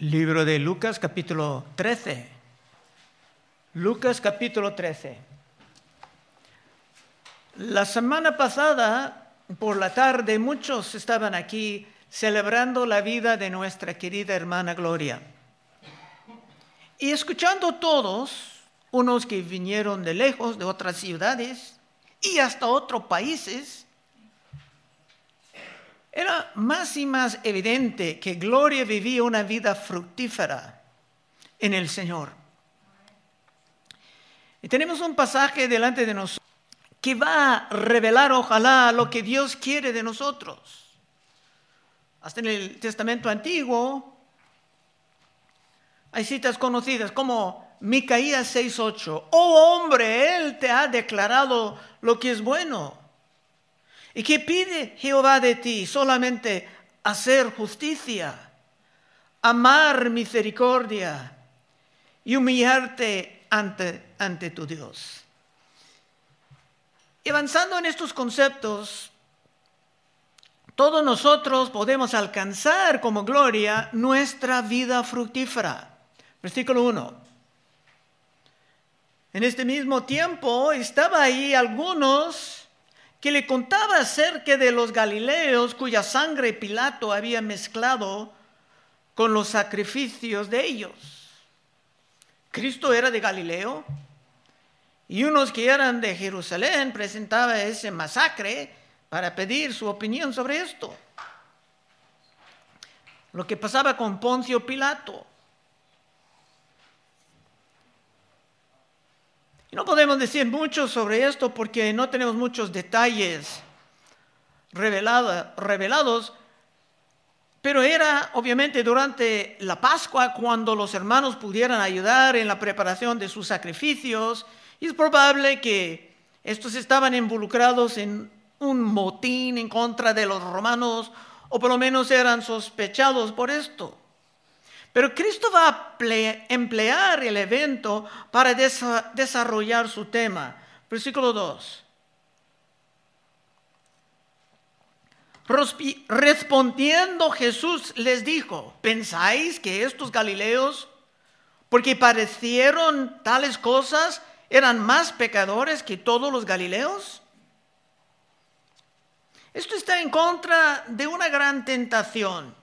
Libro de Lucas capítulo 13. Lucas capítulo 13. La semana pasada, por la tarde, muchos estaban aquí celebrando la vida de nuestra querida hermana Gloria. Y escuchando todos, unos que vinieron de lejos, de otras ciudades y hasta otros países, era más y más evidente que Gloria vivía una vida fructífera en el Señor. Y tenemos un pasaje delante de nosotros que va a revelar, ojalá, lo que Dios quiere de nosotros. Hasta en el Testamento Antiguo hay citas conocidas como Micaías 6:8. Oh hombre, Él te ha declarado lo que es bueno. ¿Y qué pide Jehová de ti? Solamente hacer justicia, amar misericordia y humillarte ante, ante tu Dios. Y avanzando en estos conceptos, todos nosotros podemos alcanzar como gloria nuestra vida fructífera. Versículo 1. En este mismo tiempo estaba ahí algunos que le contaba acerca de los galileos cuya sangre Pilato había mezclado con los sacrificios de ellos. Cristo era de Galileo y unos que eran de Jerusalén presentaban ese masacre para pedir su opinión sobre esto. Lo que pasaba con Poncio Pilato. Y no podemos decir mucho sobre esto porque no tenemos muchos detalles revelados, pero era obviamente durante la Pascua cuando los hermanos pudieran ayudar en la preparación de sus sacrificios y es probable que estos estaban involucrados en un motín en contra de los romanos o por lo menos eran sospechados por esto. Pero Cristo va a emplear el evento para desarrollar su tema. Versículo 2. Respondiendo Jesús les dijo, ¿pensáis que estos Galileos, porque parecieron tales cosas, eran más pecadores que todos los Galileos? Esto está en contra de una gran tentación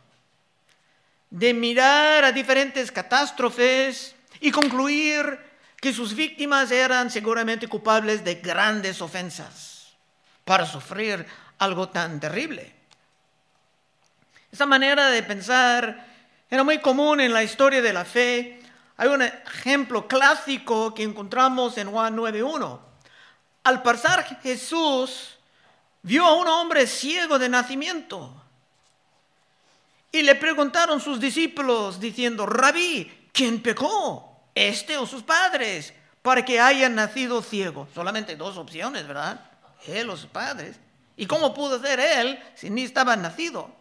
de mirar a diferentes catástrofes y concluir que sus víctimas eran seguramente culpables de grandes ofensas para sufrir algo tan terrible. Esa manera de pensar era muy común en la historia de la fe. Hay un ejemplo clásico que encontramos en Juan 9.1. Al pasar Jesús vio a un hombre ciego de nacimiento y le preguntaron sus discípulos diciendo, Rabí, ¿quién pecó? ¿Este o sus padres? Para que haya nacido ciego. Solamente dos opciones, ¿verdad? Él o sus padres. ¿Y cómo pudo ser él si ni estaba nacido?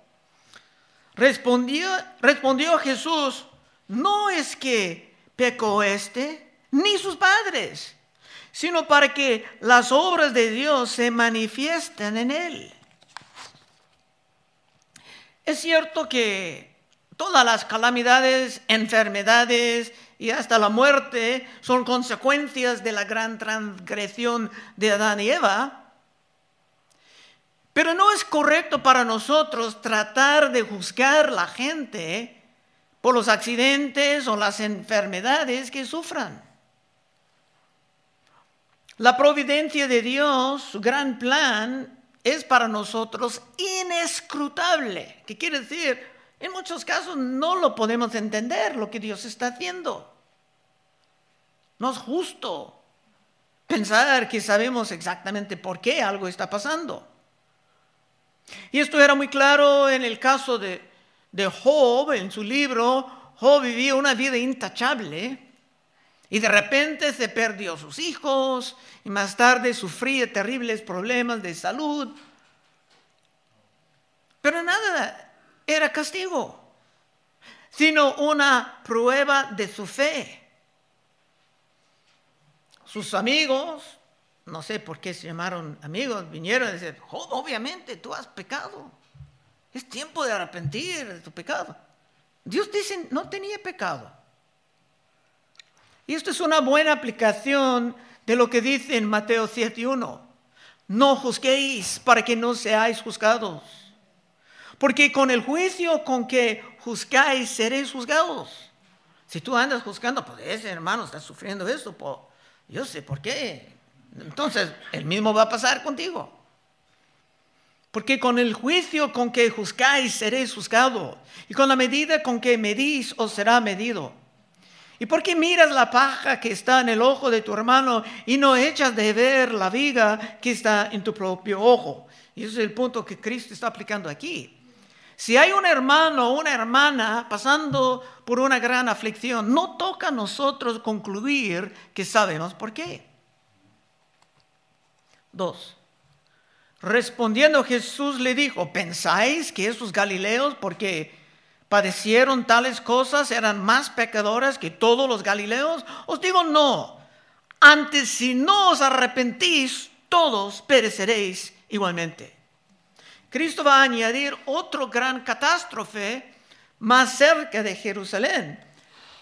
Respondió, respondió Jesús, no es que pecó este ni sus padres, sino para que las obras de Dios se manifiesten en él. Es cierto que todas las calamidades, enfermedades y hasta la muerte son consecuencias de la gran transgresión de Adán y Eva. Pero no es correcto para nosotros tratar de juzgar la gente por los accidentes o las enfermedades que sufran. La providencia de Dios, su gran plan, es para nosotros inescrutable. ¿Qué quiere decir? En muchos casos no lo podemos entender lo que Dios está haciendo. No es justo pensar que sabemos exactamente por qué algo está pasando. Y esto era muy claro en el caso de, Job, en su libro. Job vivía una vida intachable. Y de repente se perdió sus hijos y más tarde sufría terribles problemas de salud. Pero nada era castigo, sino una prueba de su fe. Sus amigos, no sé por qué se llamaron amigos, vinieron y dijeron, obviamente tú has pecado. Es tiempo de arrepentir de tu pecado. Dios dice, no tenía pecado. Y esto es una buena aplicación de lo que dice en Mateo 7.1. No juzguéis para que no seáis juzgados. Porque con el juicio con que juzgáis seréis juzgados. Si tú andas juzgando, pues ese hermano está sufriendo esto, yo sé por qué. Entonces, el mismo va a pasar contigo. Porque con el juicio con que juzgáis seréis juzgados, y con la medida con que medís os será medido. ¿Y por qué miras la paja que está en el ojo de tu hermano y no echas de ver la viga que está en tu propio ojo? Y ese es el punto que Cristo está aplicando aquí. Si hay un hermano o una hermana pasando por una gran aflicción, no toca a nosotros concluir que sabemos por qué. Dos. Respondiendo Jesús le dijo, ¿pensáis que esos galileos, porque padecieron tales cosas, eran más pecadores que todos los galileos? Os digo no. Antes si no os arrepentís, todos pereceréis igualmente. Cristo va a añadir otro gran catástrofe más cerca de Jerusalén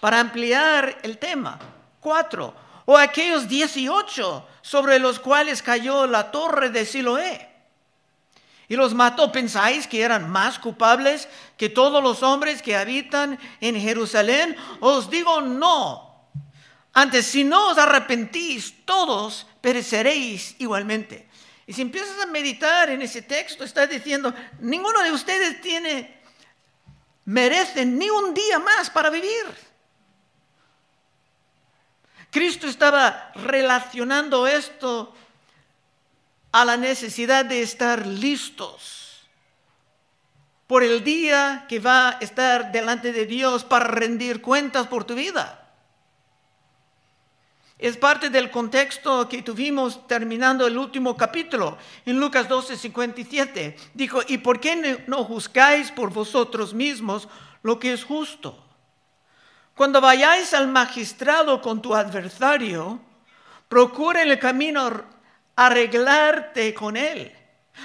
para ampliar el tema. Cuatro, o aquellos dieciocho sobre los cuales cayó la torre de Siloé. Y los mató. ¿Pensáis que eran más culpables que todos los hombres que habitan en Jerusalén? Os digo no. Antes, si no os arrepentís, todos pereceréis igualmente. Y si empiezas a meditar en ese texto, está diciendo, ninguno de ustedes tiene, merece ni un día más para vivir. Cristo estaba relacionando esto a la necesidad de estar listos por el día que va a estar delante de Dios para rendir cuentas por tu vida. Es parte del contexto que tuvimos terminando el último capítulo en Lucas 12, 57. Dijo, ¿y por qué no juzgáis por vosotros mismos lo que es justo? Cuando vayáis al magistrado con tu adversario, procura en el camino arreglarte con él.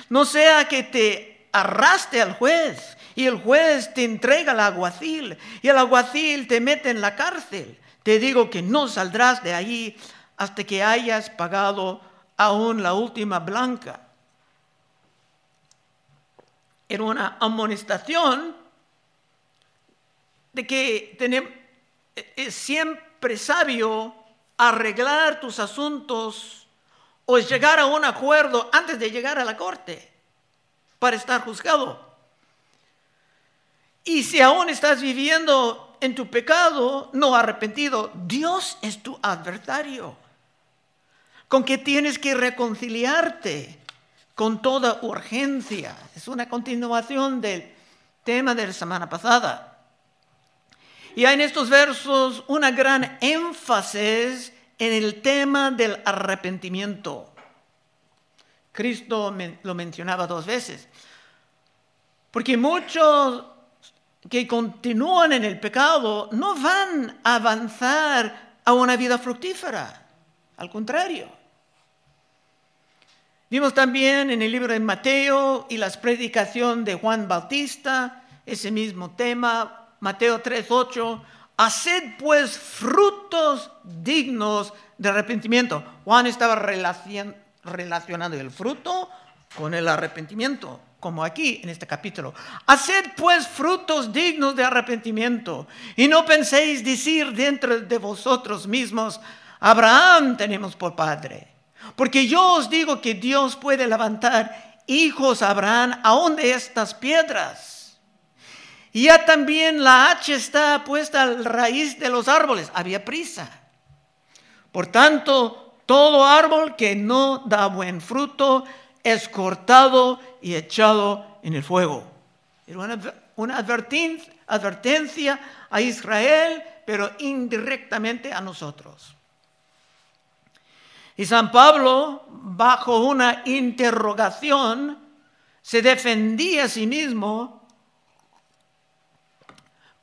No sea que te arrastre al juez y el juez te entrega al aguacil y el aguacil te mete en la cárcel te digo que no saldrás de allí hasta que hayas pagado aún la última blanca. Era una amonestación de que es siempre sabio arreglar tus asuntos o llegar a un acuerdo antes de llegar a la corte para estar juzgado. Y si aún estás viviendo en tu pecado no arrepentido, Dios es tu adversario, con que tienes que reconciliarte con toda urgencia. Es una continuación del tema de la semana pasada. Y hay en estos versos una gran énfasis en el tema del arrepentimiento. Cristo lo mencionaba dos veces. Porque muchos que continúan en el pecado no van a avanzar a una vida fructífera. Al contrario. Vimos también en el libro de Mateo y las predicación de Juan Bautista ese mismo tema, Mateo 3:8, haced pues frutos dignos de arrepentimiento. Juan estaba relacionando el fruto con el arrepentimiento como aquí en este capítulo. Haced pues frutos dignos de arrepentimiento y no penséis decir dentro de vosotros mismos, Abraham tenemos por padre. Porque yo os digo que Dios puede levantar hijos a Abraham aún de estas piedras. Y ya también la hacha está puesta al raíz de los árboles. Había prisa. Por tanto, todo árbol que no da buen fruto es cortado y echado en el fuego. Era una, advertencia, a Israel, pero indirectamente a nosotros. Y San Pablo, bajo una interrogación, se defendía a sí mismo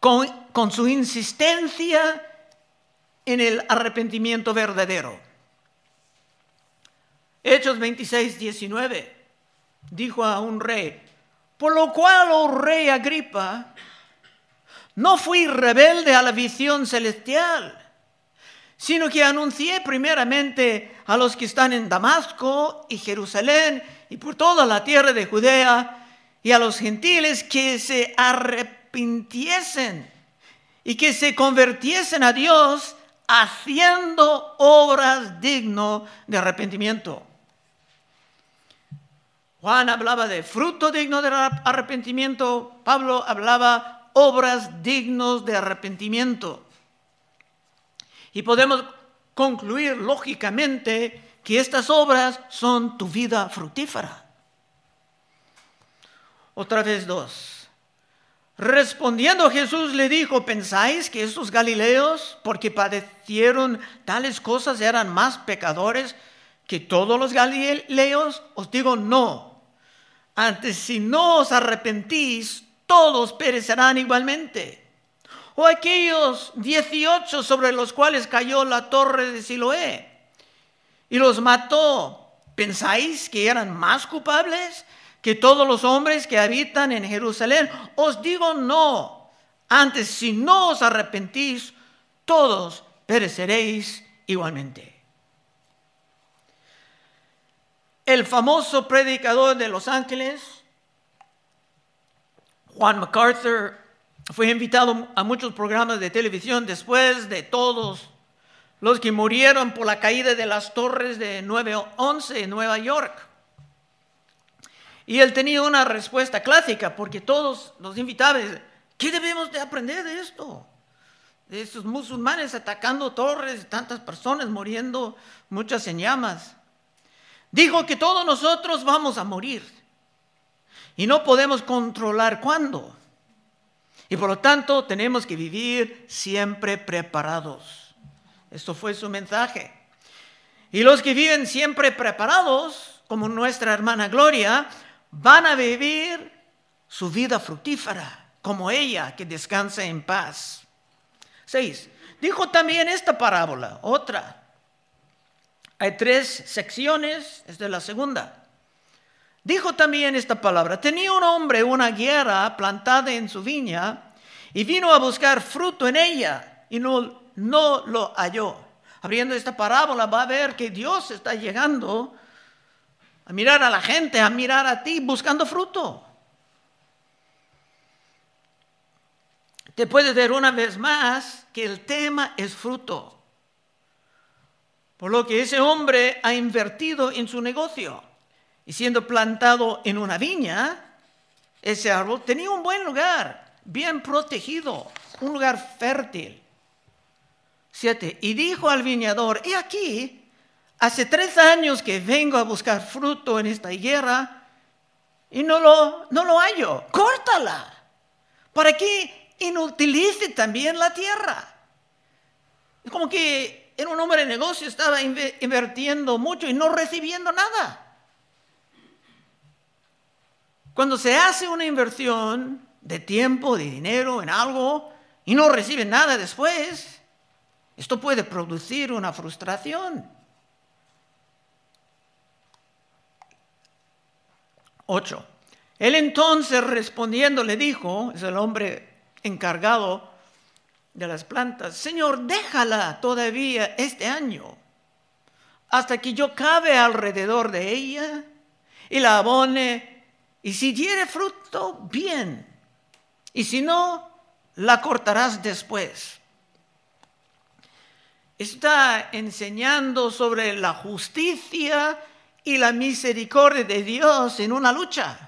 con, su insistencia en el arrepentimiento verdadero. Hechos 26, 19 dijo a un rey, por lo cual, oh rey Agripa, no fui rebelde a la visión celestial, sino que anuncié primeramente a los que están en Damasco y Jerusalén y por toda la tierra de Judea y a los gentiles que se y que se convirtiesen a Dios haciendo obras digno de arrepentimiento. Juan hablaba de fruto digno de arrepentimiento, Pablo hablaba obras dignos de arrepentimiento. Y podemos concluir lógicamente que estas obras son tu vida fructífera. Otra vez dos. Respondiendo Jesús le dijo, ¿pensáis que estos galileos, porque padecieron tales cosas, eran más pecadores que todos los galileos? Os digo, no. Antes, si no os arrepentís, todos perecerán igualmente. O aquellos 18 sobre los cuales cayó la torre de Siloé y los mató, ¿pensáis que eran más culpables que todos los hombres que habitan en Jerusalén? Os digo no. Antes, si no os arrepentís, todos pereceréis igualmente. El famoso predicador de Los Ángeles Juan MacArthur fue invitado a muchos programas de televisión después de todos los que murieron por la caída de las torres de 911 en Nueva York. Y él tenía una respuesta clásica, porque todos los invitados, ¿qué debemos de aprender de esto? De esos musulmanes atacando torres, tantas personas muriendo, muchas en llamas. Dijo que todos nosotros vamos a morir. Y no podemos controlar cuándo. Y por lo tanto tenemos que vivir siempre preparados. Esto fue su mensaje. Y los que viven siempre preparados, como nuestra hermana Gloria, van a vivir su vida fructífera, como ella que descansa en paz. Seis. Dijo también esta parábola, otra. Hay tres secciones, esta es la segunda. Dijo también esta palabra, tenía un hombre una guerra plantada en su viña y vino a buscar fruto en ella y no, no lo halló. Abriendo esta parábola va a ver que Dios está llegando a mirar a la gente, a mirar a ti buscando fruto. Te puedes ver una vez más que el tema es fruto. Por lo que ese hombre ha invertido en su negocio y siendo plantado en una viña, ese árbol tenía un buen lugar, bien protegido, un lugar fértil. Siete, y dijo al viñador, y aquí, hace tres años que vengo a buscar fruto en esta higuera y no lo, no lo hallo, córtala, para que inutilice también la tierra. Es como que en un hombre de negocio estaba invirtiendo mucho y no recibiendo nada. Cuando se hace una inversión de tiempo, de dinero en algo y no recibe nada después, esto puede producir una frustración. Ocho. Él entonces respondiendo le dijo, es el hombre encargado de las plantas, Señor, déjala todavía este año, hasta que yo cabe alrededor de ella y la abone y si diere fruto, bien. Y si no, la cortarás después. Está enseñando sobre la justicia y la misericordia de Dios en una lucha.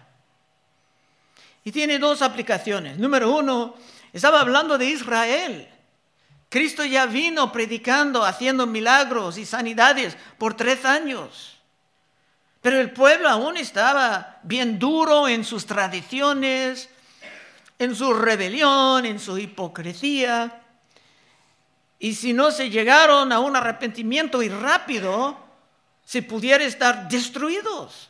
Y tiene dos aplicaciones. Número uno, estaba hablando de Israel. Cristo ya vino predicando, haciendo milagros y sanidades por tres años. Pero el pueblo aún estaba bien duro en sus tradiciones, en su rebelión, en su hipocresía. Y si no se llegaron a un arrepentimiento y rápido, se pudiera estar destruidos,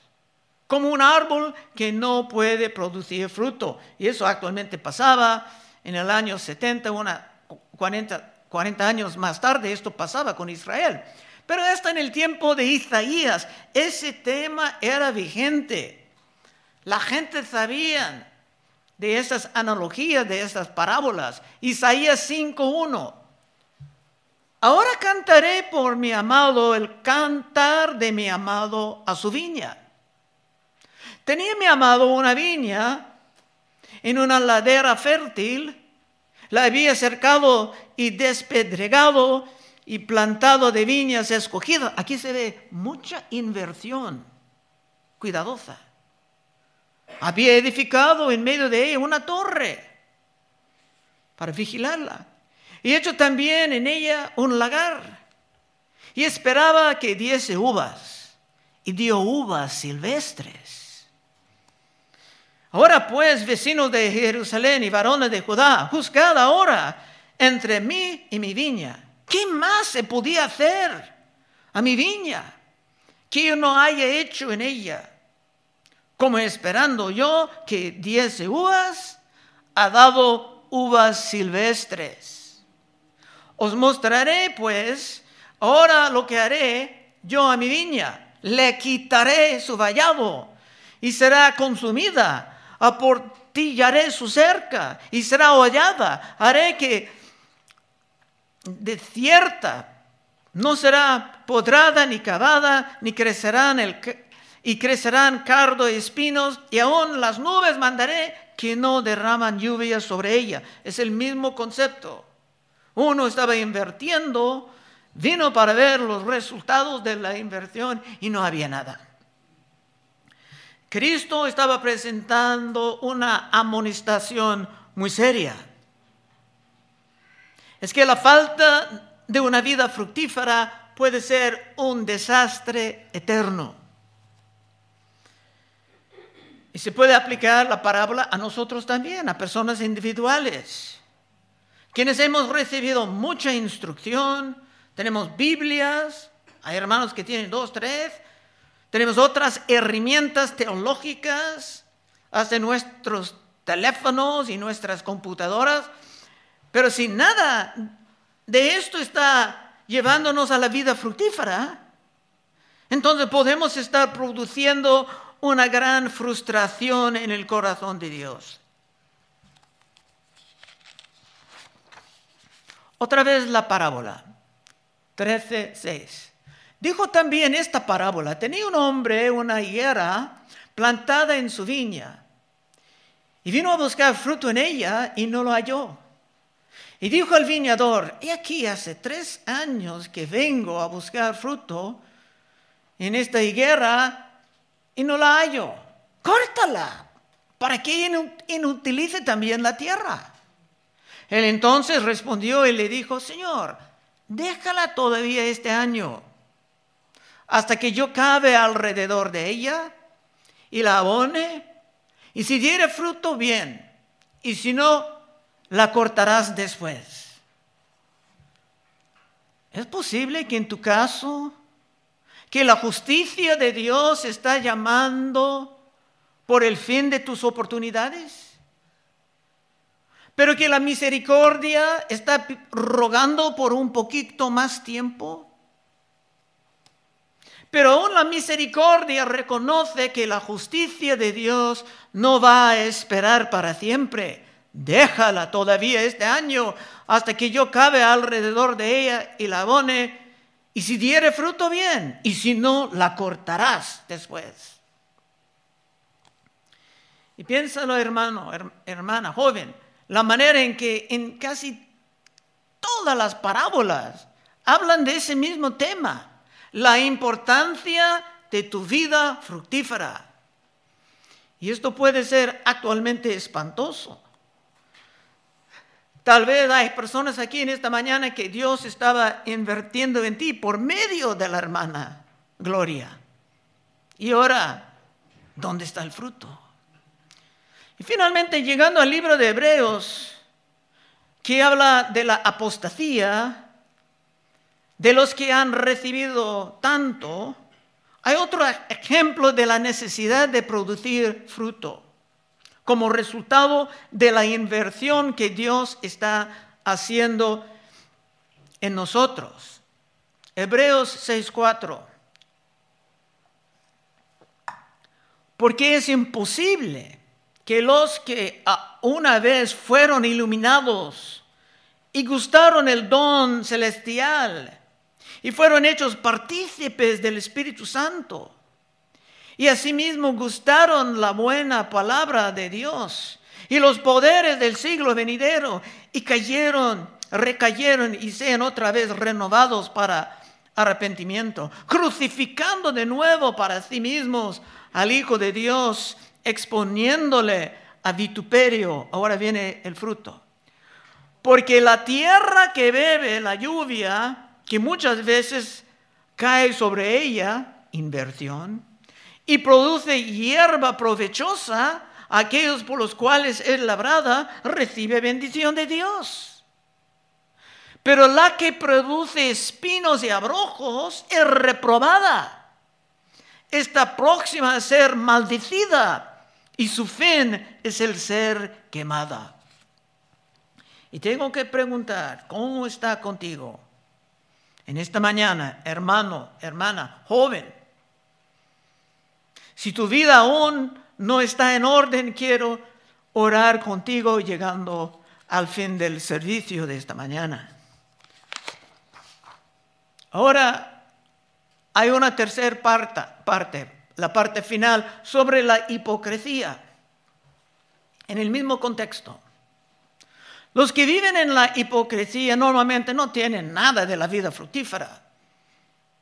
como un árbol que no puede producir fruto. Y eso actualmente pasaba en el año 70, una 40, 40 años más tarde, esto pasaba con Israel. Pero hasta en el tiempo de Isaías, ese tema era vigente. La gente sabía de estas analogías, de estas parábolas. Isaías 5.1. Ahora cantaré por mi amado el cantar de mi amado a su viña. Tenía mi amado una viña en una ladera fértil, la había cercado y despedregado y plantado de viñas escogidas. Aquí se ve mucha inversión cuidadosa. Había edificado en medio de ella una torre para vigilarla. Y hecho también en ella un lagar. Y esperaba que diese uvas. Y dio uvas silvestres. Ahora pues, vecinos de Jerusalén y varones de Judá, juzgad ahora entre mí y mi viña. ¿Qué más se podía hacer a mi viña que yo no haya hecho en ella? Como esperando yo que diese uvas, ha dado uvas silvestres. Os mostraré pues ahora lo que haré yo a mi viña. Le quitaré su vallado y será consumida. Aportillaré su cerca y será hollada. Haré que desierta, no será podrada ni cavada, ni crecerán el, y crecerán cardo y espinos, y aún las nubes mandaré que no derraman lluvia sobre ella. Es el mismo concepto. Uno estaba invirtiendo, vino para ver los resultados de la inversión y no había nada. Cristo estaba presentando una amonestación muy seria es que la falta de una vida fructífera puede ser un desastre eterno. Y se puede aplicar la parábola a nosotros también, a personas individuales, quienes hemos recibido mucha instrucción, tenemos Biblias, hay hermanos que tienen dos, tres, tenemos otras herramientas teológicas, hasta nuestros teléfonos y nuestras computadoras, pero si nada de esto está llevándonos a la vida fructífera, entonces podemos estar produciendo una gran frustración en el corazón de Dios. Otra vez la parábola, 13.6. Dijo también esta parábola, tenía un hombre una higuera plantada en su viña y vino a buscar fruto en ella y no lo halló. Y dijo el viñador, he aquí hace tres años que vengo a buscar fruto en esta higuera y no la hallo. Córtala para que inutilice también la tierra. Él entonces respondió y le dijo, Señor, déjala todavía este año, hasta que yo cabe alrededor de ella y la abone, y si diere fruto, bien, y si no, la cortarás después. ¿Es posible que en tu caso, que la justicia de Dios está llamando por el fin de tus oportunidades? Pero que la misericordia está rogando por un poquito más tiempo. Pero aún la misericordia reconoce que la justicia de Dios no va a esperar para siempre déjala todavía este año hasta que yo cabe alrededor de ella y la abone. Y si diere fruto, bien. Y si no, la cortarás después. Y piénsalo, hermano, hermana, joven, la manera en que en casi todas las parábolas hablan de ese mismo tema, la importancia de tu vida fructífera. Y esto puede ser actualmente espantoso. Tal vez hay personas aquí en esta mañana que Dios estaba invirtiendo en ti por medio de la hermana Gloria. Y ahora, ¿dónde está el fruto? Y finalmente, llegando al libro de Hebreos, que habla de la apostasía, de los que han recibido tanto, hay otro ejemplo de la necesidad de producir fruto como resultado de la inversión que Dios está haciendo en nosotros. Hebreos 6:4. Porque es imposible que los que una vez fueron iluminados y gustaron el don celestial y fueron hechos partícipes del Espíritu Santo y asimismo gustaron la buena palabra de Dios y los poderes del siglo venidero y cayeron, recayeron y sean otra vez renovados para arrepentimiento, crucificando de nuevo para sí mismos al Hijo de Dios, exponiéndole a vituperio. Ahora viene el fruto. Porque la tierra que bebe la lluvia, que muchas veces cae sobre ella, inversión, y produce hierba provechosa, aquellos por los cuales es labrada, recibe bendición de Dios. Pero la que produce espinos y abrojos es reprobada. Está próxima a ser maldecida y su fin es el ser quemada. Y tengo que preguntar, ¿cómo está contigo? En esta mañana, hermano, hermana, joven. Si tu vida aún no está en orden, quiero orar contigo llegando al fin del servicio de esta mañana. Ahora hay una tercera parte, la parte final, sobre la hipocresía, en el mismo contexto. Los que viven en la hipocresía normalmente no tienen nada de la vida fructífera,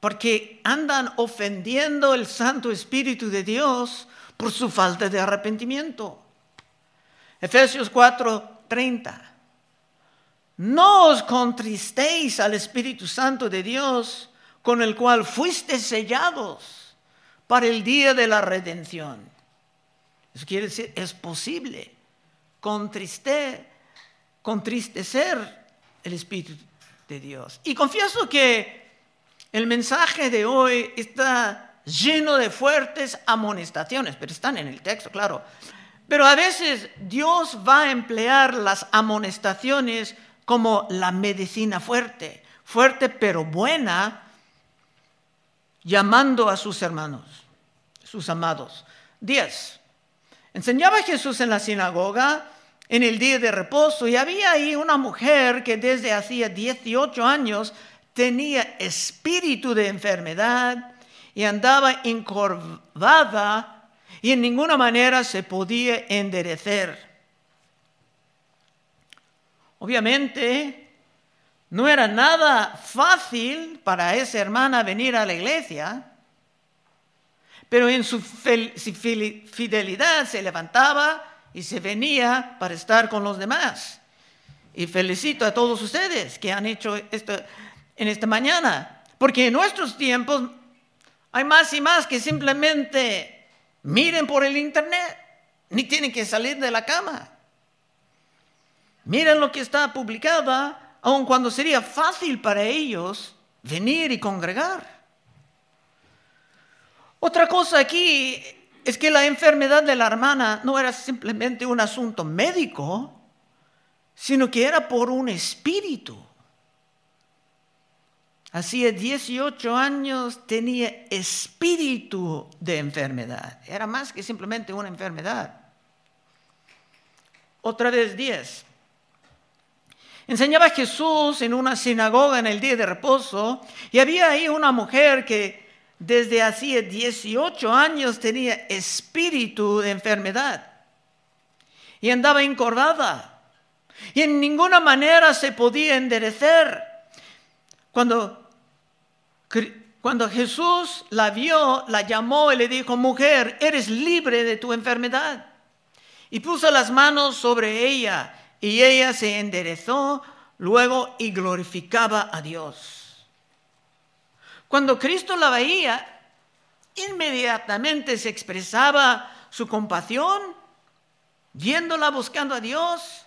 porque andan ofendiendo el Santo Espíritu de Dios por su falta de arrepentimiento. Efesios 4:30. No os contristéis al Espíritu Santo de Dios, con el cual fuiste sellados para el día de la redención. Eso quiere decir, es posible contristecer el Espíritu de Dios. Y confieso que el mensaje de hoy está lleno de fuertes amonestaciones, pero están en el texto, claro. Pero a veces Dios va a emplear las amonestaciones como la medicina fuerte, fuerte pero buena, llamando a sus hermanos, sus amados. 10. Enseñaba Jesús en la sinagoga en el día de reposo y había ahí una mujer que desde hacía 18 años tenía espíritu de enfermedad y andaba encorvada y en ninguna manera se podía enderecer. Obviamente, no era nada fácil para esa hermana venir a la iglesia, pero en su fidelidad se levantaba y se venía para estar con los demás. Y felicito a todos ustedes que han hecho esto en esta mañana, porque en nuestros tiempos hay más y más que simplemente miren por el internet, ni tienen que salir de la cama. Miren lo que está publicado, aun cuando sería fácil para ellos venir y congregar. Otra cosa aquí es que la enfermedad de la hermana no era simplemente un asunto médico, sino que era por un espíritu. Hacía 18 años tenía espíritu de enfermedad. Era más que simplemente una enfermedad. Otra vez 10. Enseñaba Jesús en una sinagoga en el día de reposo y había ahí una mujer que desde hacía 18 años tenía espíritu de enfermedad y andaba encorvada y en ninguna manera se podía enderecer. Cuando cuando Jesús la vio, la llamó y le dijo, mujer, eres libre de tu enfermedad. Y puso las manos sobre ella y ella se enderezó luego y glorificaba a Dios. Cuando Cristo la veía, inmediatamente se expresaba su compasión, viéndola buscando a Dios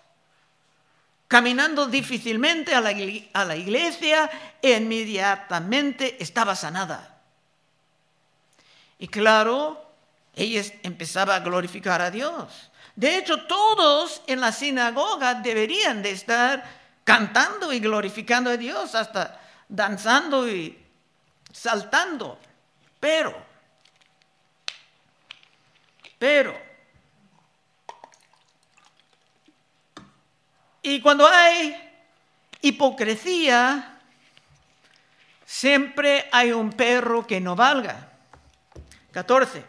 caminando difícilmente a la, iglesia, inmediatamente estaba sanada. Y claro, ella empezaba a glorificar a Dios. De hecho, todos en la sinagoga deberían de estar cantando y glorificando a Dios, hasta danzando y saltando. Pero, pero, Y cuando hay hipocresía, siempre hay un perro que no valga. 14.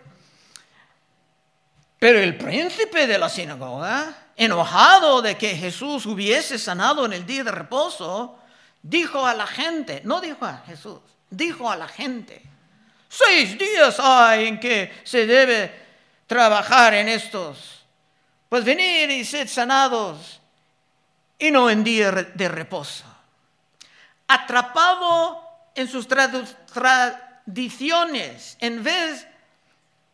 Pero el príncipe de la sinagoga, enojado de que Jesús hubiese sanado en el día de reposo, dijo a la gente, no dijo a Jesús, dijo a la gente, seis días hay en que se debe trabajar en estos, pues venir y ser sanados y no en día de reposo. Atrapado en sus tradiciones, en vez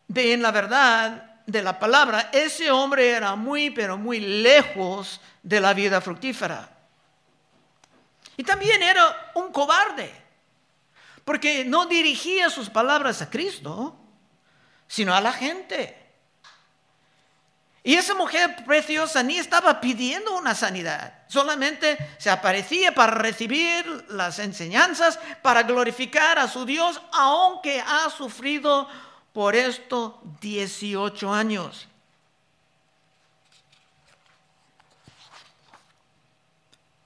de en la verdad de la palabra, ese hombre era muy, pero muy lejos de la vida fructífera. Y también era un cobarde, porque no dirigía sus palabras a Cristo, sino a la gente. Y esa mujer preciosa ni estaba pidiendo una sanidad, solamente se aparecía para recibir las enseñanzas, para glorificar a su Dios, aunque ha sufrido por esto 18 años.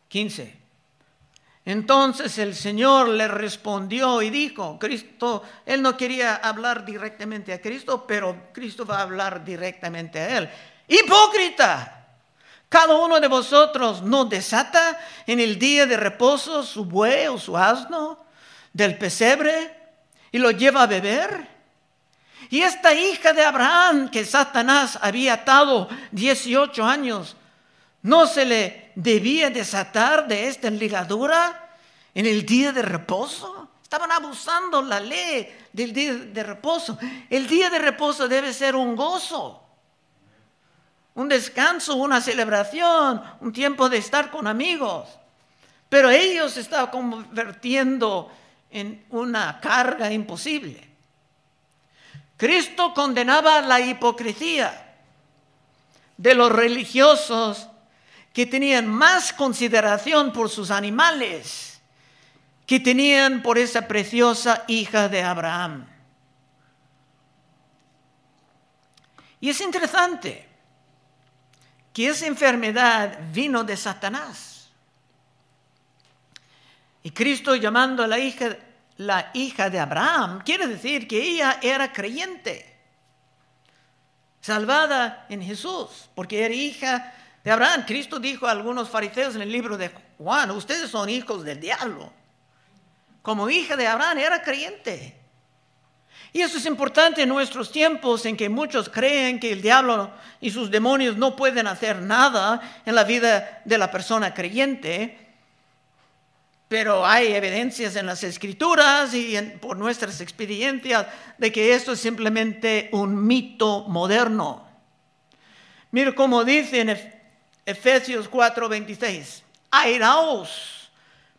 Quince. Entonces el Señor le respondió y dijo, Cristo, él no quería hablar directamente a Cristo, pero Cristo va a hablar directamente a él. Hipócrita, cada uno de vosotros no desata en el día de reposo su buey o su asno del pesebre y lo lleva a beber y esta hija de Abraham que Satanás había atado 18 años, ¿no se le debía desatar de esta ligadura en el día de reposo? Estaban abusando la ley del día de reposo. El día de reposo debe ser un gozo, un descanso, una celebración, un tiempo de estar con amigos. Pero ellos se estaban convirtiendo en una carga imposible. Cristo condenaba la hipocresía de los religiosos que tenían más consideración por sus animales que tenían por esa preciosa hija de Abraham. Y es interesante que esa enfermedad vino de Satanás. Y Cristo llamando a la hija la hija de Abraham, quiere decir que ella era creyente, salvada en Jesús, porque era hija de Abraham. Cristo dijo a algunos fariseos en el libro de Juan, ustedes son hijos del diablo. Como hija de Abraham era creyente. Y eso es importante en nuestros tiempos en que muchos creen que el diablo y sus demonios no pueden hacer nada en la vida de la persona creyente pero hay evidencias en las escrituras y por nuestras experiencias de que esto es simplemente un mito moderno. Mira cómo dice en Efesios 4:26, airaos,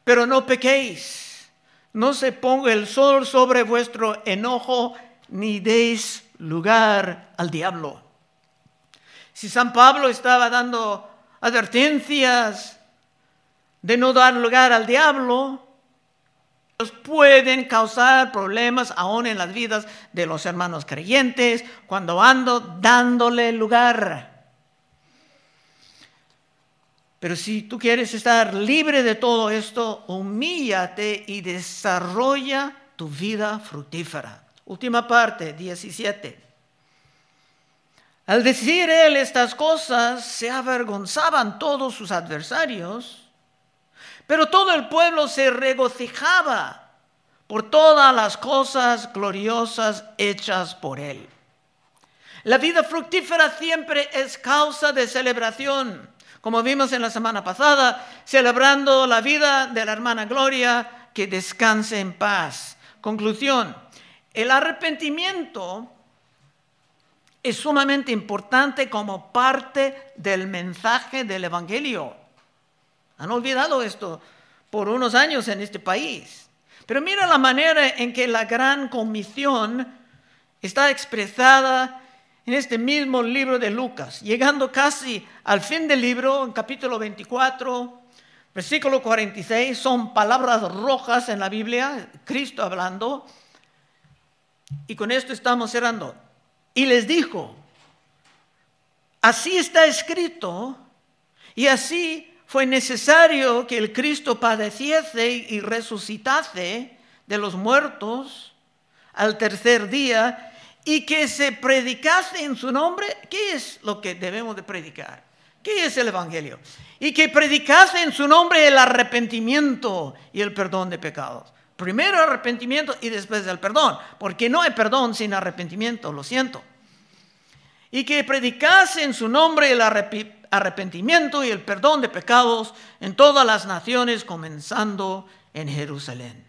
pero no pequéis, no se ponga el sol sobre vuestro enojo, ni deis lugar al diablo. Si San Pablo estaba dando advertencias, de no dar lugar al diablo, pueden causar problemas aún en las vidas de los hermanos creyentes cuando ando dándole lugar. Pero si tú quieres estar libre de todo esto, humíllate y desarrolla tu vida fructífera. Última parte, 17. Al decir él estas cosas, se avergonzaban todos sus adversarios pero todo el pueblo se regocijaba por todas las cosas gloriosas hechas por él. La vida fructífera siempre es causa de celebración, como vimos en la semana pasada, celebrando la vida de la hermana Gloria, que descanse en paz. Conclusión, el arrepentimiento es sumamente importante como parte del mensaje del Evangelio. Han olvidado esto por unos años en este país. Pero mira la manera en que la gran comisión está expresada en este mismo libro de Lucas, llegando casi al fin del libro, en capítulo 24, versículo 46, son palabras rojas en la Biblia, Cristo hablando, y con esto estamos cerrando. Y les dijo, así está escrito, y así fue necesario que el Cristo padeciese y resucitase de los muertos al tercer día y que se predicase en su nombre. ¿Qué es lo que debemos de predicar? ¿Qué es el Evangelio? Y que predicase en su nombre el arrepentimiento y el perdón de pecados. Primero arrepentimiento y después el perdón, porque no hay perdón sin arrepentimiento, lo siento. Y que predicase en su nombre el arrepentimiento arrepentimiento y el perdón de pecados en todas las naciones, comenzando en Jerusalén.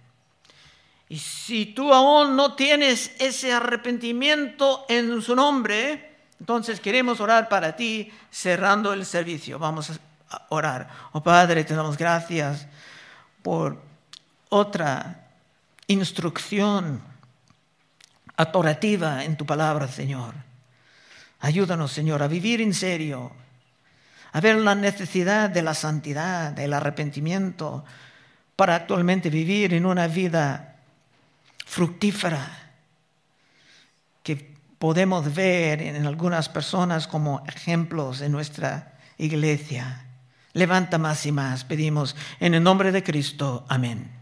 Y si tú aún no tienes ese arrepentimiento en su nombre, entonces queremos orar para ti cerrando el servicio. Vamos a orar. Oh Padre, te damos gracias por otra instrucción adorativa en tu palabra, Señor. Ayúdanos, Señor, a vivir en serio a ver la necesidad de la santidad, del arrepentimiento, para actualmente vivir en una vida fructífera que podemos ver en algunas personas como ejemplos en nuestra iglesia. Levanta más y más, pedimos en el nombre de Cristo. Amén.